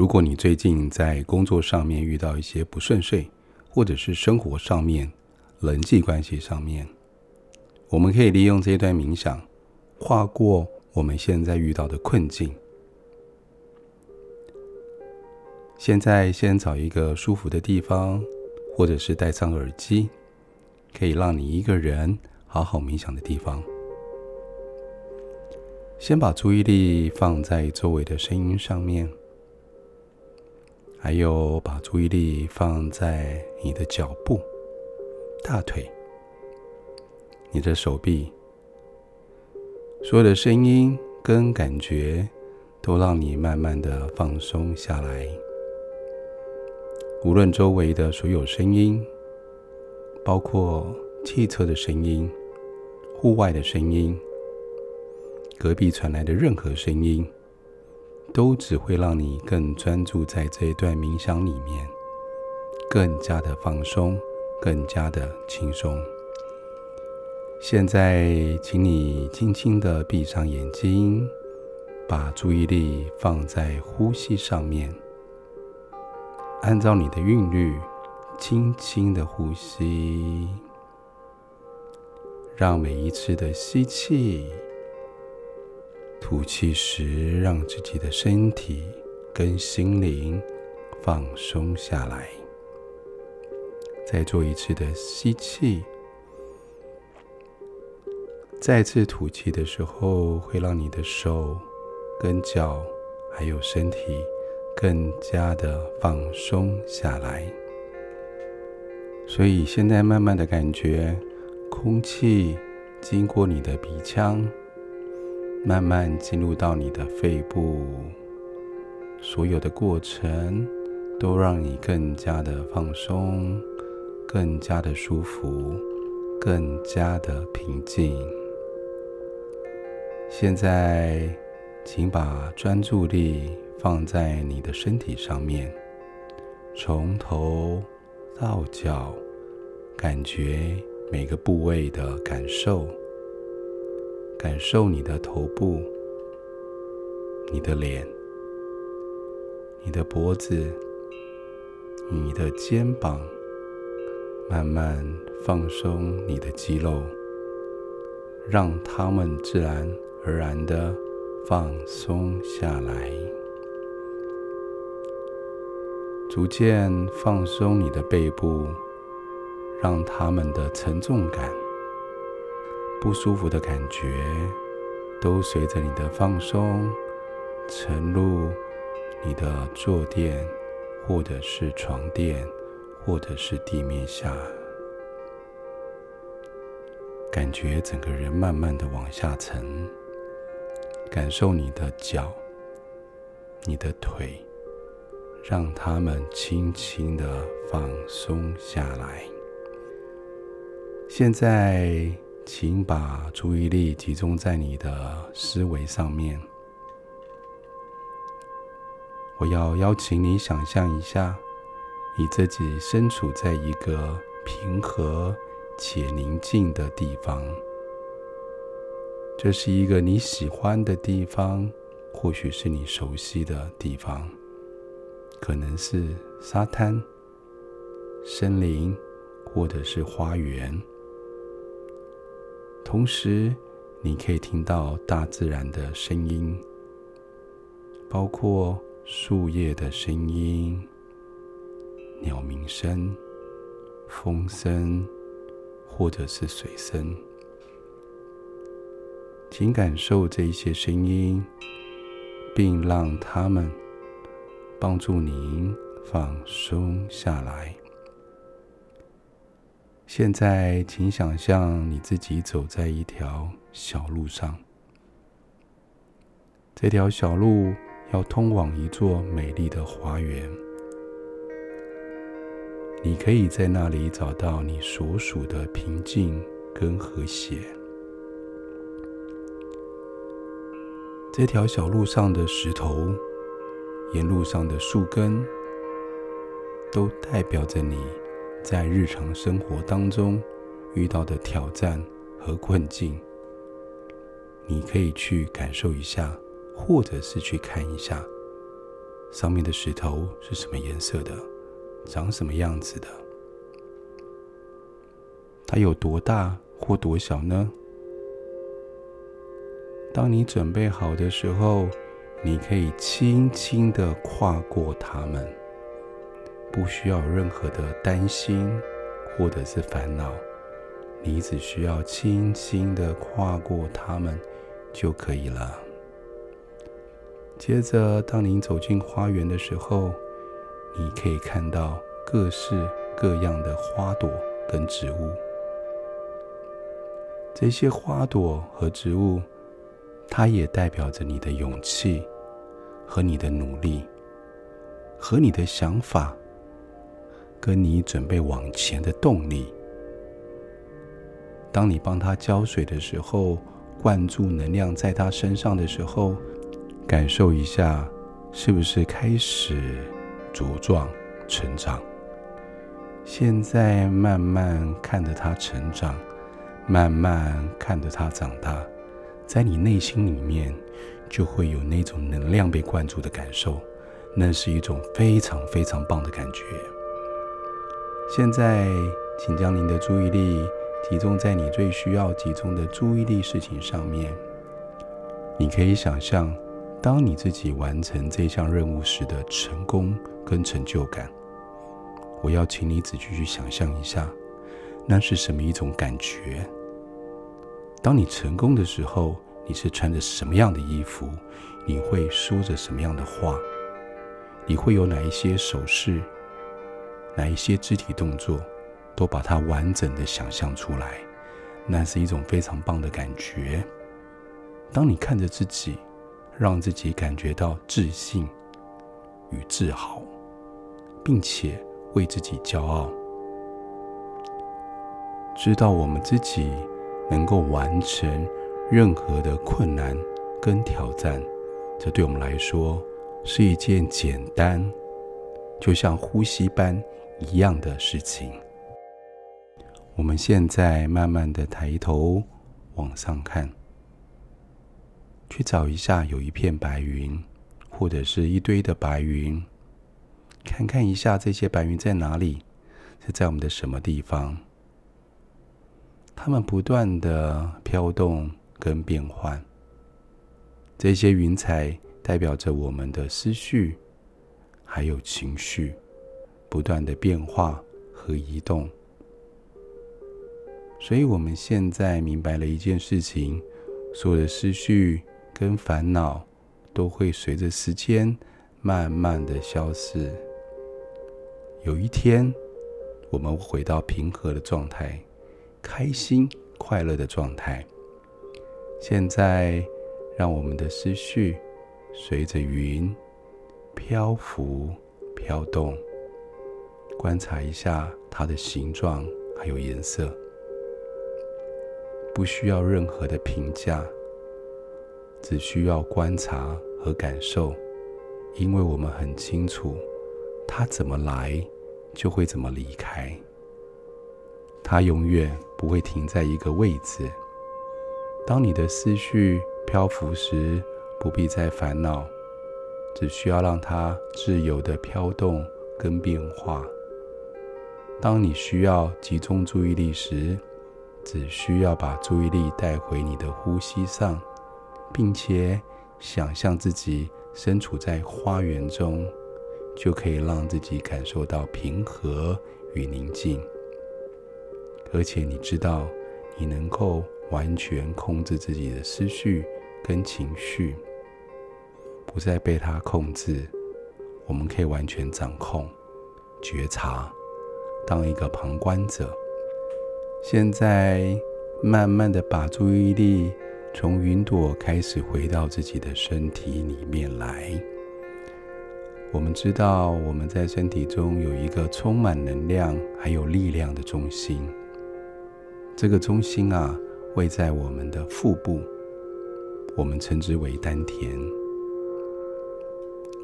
如果你最近在工作上面遇到一些不顺遂，或者是生活上面、人际关系上面，我们可以利用这一段冥想，跨过我们现在遇到的困境。现在先找一个舒服的地方，或者是戴上耳机，可以让你一个人好好冥想的地方。先把注意力放在周围的声音上面，还有把注意力放在你的脚步、大腿、你的手臂，所有的声音跟感觉都让你慢慢的放松下来。无论周围的所有声音，包括汽车的声音、户外的声音、隔壁传来的任何声音，都只会让你更专注在这一段冥想里面，更加的放松，更加的轻松。现在，请你轻轻的闭上眼睛，把注意力放在呼吸上面。按照你的韵律，轻轻的呼吸，让每一次的吸气、吐气时，让自己的身体跟心灵放松下来。再做一次的吸气，再次吐气的时候，会让你的手跟脚还有身体。更加的放松下来，所以现在慢慢的感觉，空气经过你的鼻腔，慢慢进入到你的肺部，所有的过程都让你更加的放松，更加的舒服，更加的平静。现在，请把专注力。放在你的身体上面，从头到脚，感觉每个部位的感受，感受你的头部、你的脸、你的脖子、你的肩膀，慢慢放松你的肌肉，让它们自然而然的放松下来。逐渐放松你的背部，让他们的沉重感、不舒服的感觉，都随着你的放松沉入你的坐垫，或者是床垫，或者是地面下，感觉整个人慢慢的往下沉，感受你的脚、你的腿。让他们轻轻的放松下来。现在，请把注意力集中在你的思维上面。我要邀请你想象一下，你自己身处在一个平和且宁静的地方。这是一个你喜欢的地方，或许是你熟悉的地方。可能是沙滩、森林，或者是花园。同时，你可以听到大自然的声音，包括树叶的声音、鸟鸣声、风声，或者是水声。请感受这些声音，并让它们。帮助您放松下来。现在，请想象你自己走在一条小路上，这条小路要通往一座美丽的花园。你可以在那里找到你所属的平静跟和谐。这条小路上的石头。沿路上的树根，都代表着你在日常生活当中遇到的挑战和困境。你可以去感受一下，或者是去看一下，上面的石头是什么颜色的，长什么样子的？它有多大或多小呢？当你准备好的时候，你可以轻轻的跨过它们，不需要任何的担心或者是烦恼，你只需要轻轻的跨过它们就可以了。接着，当你走进花园的时候，你可以看到各式各样的花朵跟植物。这些花朵和植物。它也代表着你的勇气和你的努力，和你的想法，跟你准备往前的动力。当你帮它浇水的时候，灌注能量在它身上的时候，感受一下，是不是开始茁壮成长？现在慢慢看着它成长，慢慢看着它长大。在你内心里面，就会有那种能量被灌注的感受，那是一种非常非常棒的感觉。现在，请将您的注意力集中在你最需要集中的注意力事情上面。你可以想象，当你自己完成这项任务时的成功跟成就感。我要请你仔细去想象一下，那是什么一种感觉？当你成功的时候，你是穿着什么样的衣服？你会说着什么样的话？你会有哪一些手势？哪一些肢体动作？都把它完整的想象出来，那是一种非常棒的感觉。当你看着自己，让自己感觉到自信与自豪，并且为自己骄傲，知道我们自己。能够完成任何的困难跟挑战，这对我们来说是一件简单，就像呼吸般一样的事情。我们现在慢慢的抬头往上看，去找一下有一片白云，或者是一堆的白云，看看一下这些白云在哪里，是在我们的什么地方？它们不断的飘动跟变换，这些云彩代表着我们的思绪，还有情绪，不断的变化和移动。所以，我们现在明白了一件事情：所有的思绪跟烦恼都会随着时间慢慢的消失。有一天，我们回到平和的状态。开心、快乐的状态。现在，让我们的思绪随着云漂浮、飘动，观察一下它的形状还有颜色。不需要任何的评价，只需要观察和感受，因为我们很清楚，它怎么来，就会怎么离开。它永远不会停在一个位置。当你的思绪漂浮时，不必再烦恼，只需要让它自由的飘动跟变化。当你需要集中注意力时，只需要把注意力带回你的呼吸上，并且想象自己身处在花园中，就可以让自己感受到平和与宁静。而且你知道，你能够完全控制自己的思绪跟情绪，不再被它控制。我们可以完全掌控、觉察，当一个旁观者。现在，慢慢的把注意力从云朵开始回到自己的身体里面来。我们知道，我们在身体中有一个充满能量还有力量的中心。这个中心啊，位在我们的腹部，我们称之为丹田。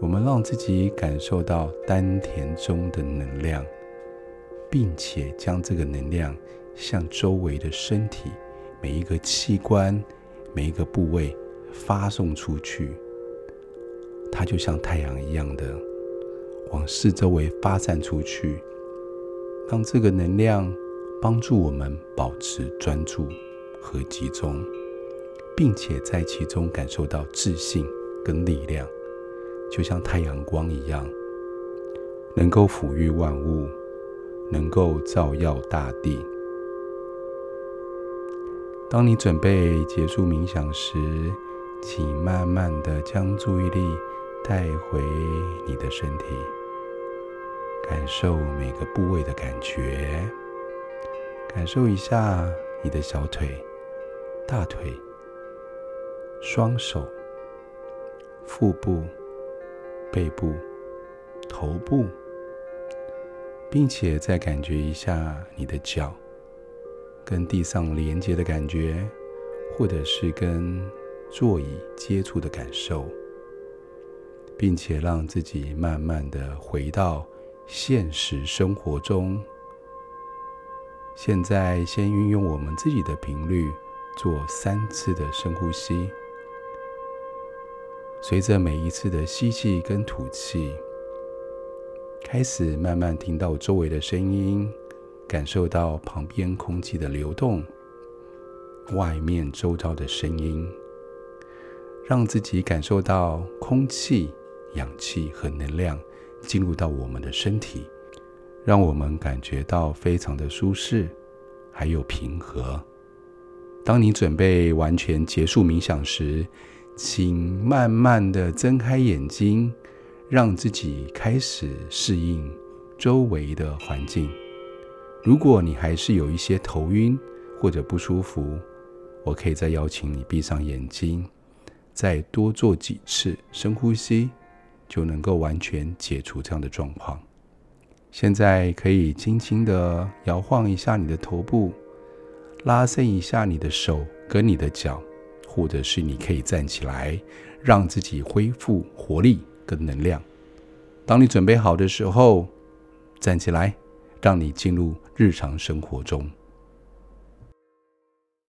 我们让自己感受到丹田中的能量，并且将这个能量向周围的身体每一个器官、每一个部位发送出去。它就像太阳一样的往四周围发散出去，让这个能量帮助我们保持专注和集中，并且在其中感受到自信跟力量，就像太阳光一样，能够抚育万物，能够照耀大地。当你准备结束冥想时，请慢慢的将注意力带回你的身体，感受每个部位的感觉，感受一下你的小腿、大腿、双手、腹部、背部、头部，并且再感觉一下你的脚。跟地上连接的感觉，或者是跟座椅接触的感受，并且让自己慢慢的回到现实生活中。现在，先运用我们自己的频率，做三次的深呼吸。随着每一次的吸气跟吐气，开始慢慢听到周围的声音。感受到旁边空气的流动，外面周遭的声音，让自己感受到空气、氧气和能量进入到我们的身体，让我们感觉到非常的舒适，还有平和。当你准备完全结束冥想时，请慢慢的睁开眼睛，让自己开始适应周围的环境。如果你还是有一些头晕或者不舒服，我可以再邀请你闭上眼睛，再多做几次深呼吸，就能够完全解除这样的状况。现在可以轻轻地摇晃一下你的头部，拉伸一下你的手跟你的脚，或者是你可以站起来，让自己恢复活力跟能量。当你准备好的时候，站起来。让你进入日常生活中。